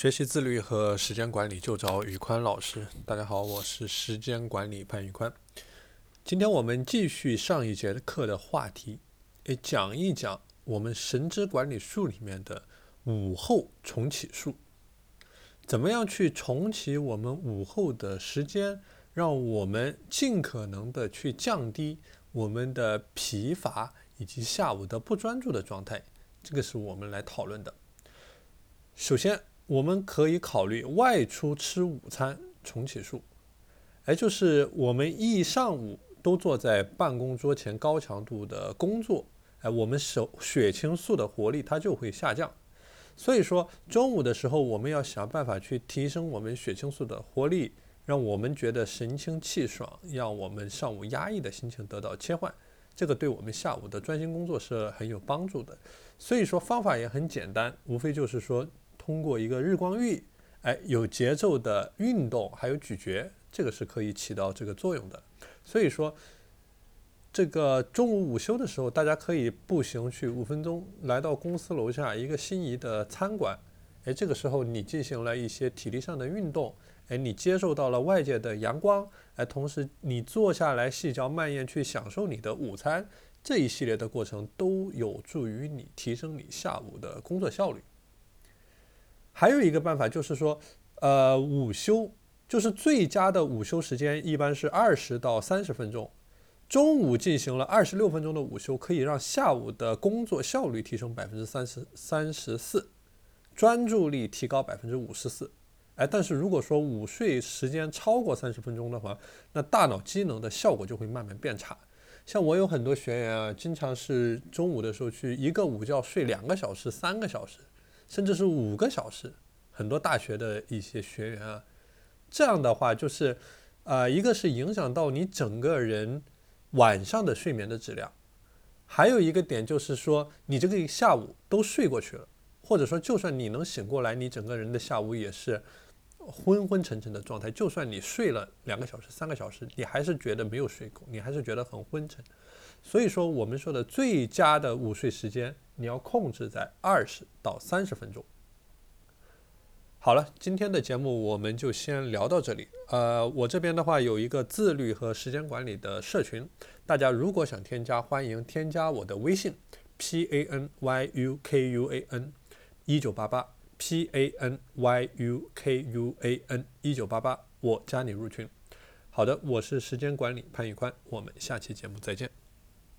学习自律和时间管理就找宇宽老师。大家好，我是时间管理潘宇宽。今天我们继续上一节课的话题，诶，讲一讲我们神之管理术里面的午后重启术。怎么样去重启我们午后的时间，让我们尽可能的去降低我们的疲乏以及下午的不专注的状态？这个是我们来讨论的。首先，我们可以考虑外出吃午餐重启术，哎，就是我们一上午都坐在办公桌前高强度的工作，哎，我们手血清素的活力它就会下降。所以说，中午的时候我们要想办法去提升我们血清素的活力，让我们觉得神清气爽，让我们上午压抑的心情得到切换，这个对我们下午的专心工作是很有帮助的。所以说方法也很简单，无非就是说。通过一个日光浴，哎，有节奏的运动，还有咀嚼，这个是可以起到这个作用的。所以说，这个中午午休的时候，大家可以步行去五分钟，来到公司楼下一个心仪的餐馆，哎，这个时候你进行了一些体力上的运动，哎，你接受到了外界的阳光，哎，同时你坐下来细嚼慢咽去享受你的午餐，这一系列的过程都有助于你提升你下午的工作效率。还有一个办法就是说，呃，午休就是最佳的午休时间一般是二十到三十分钟。中午进行了二十六分钟的午休，可以让下午的工作效率提升百分之三十三十四，专注力提高百分之五十四。哎，但是如果说午睡时间超过三十分钟的话，那大脑机能的效果就会慢慢变差。像我有很多学员啊，经常是中午的时候去一个午觉睡两个小时、三个小时。甚至是五个小时，很多大学的一些学员啊，这样的话就是，呃，一个是影响到你整个人晚上的睡眠的质量，还有一个点就是说，你这个下午都睡过去了，或者说就算你能醒过来，你整个人的下午也是昏昏沉沉的状态。就算你睡了两个小时、三个小时，你还是觉得没有睡够，你还是觉得很昏沉。所以说，我们说的最佳的午睡时间。你要控制在二十到三十分钟。好了，今天的节目我们就先聊到这里。呃，我这边的话有一个自律和时间管理的社群，大家如果想添加，欢迎添加我的微信 p a n y u k u a n 一九八八 p a n y u k u a n 一九八八，我加你入群。好的，我是时间管理潘玉宽，我们下期节目再见。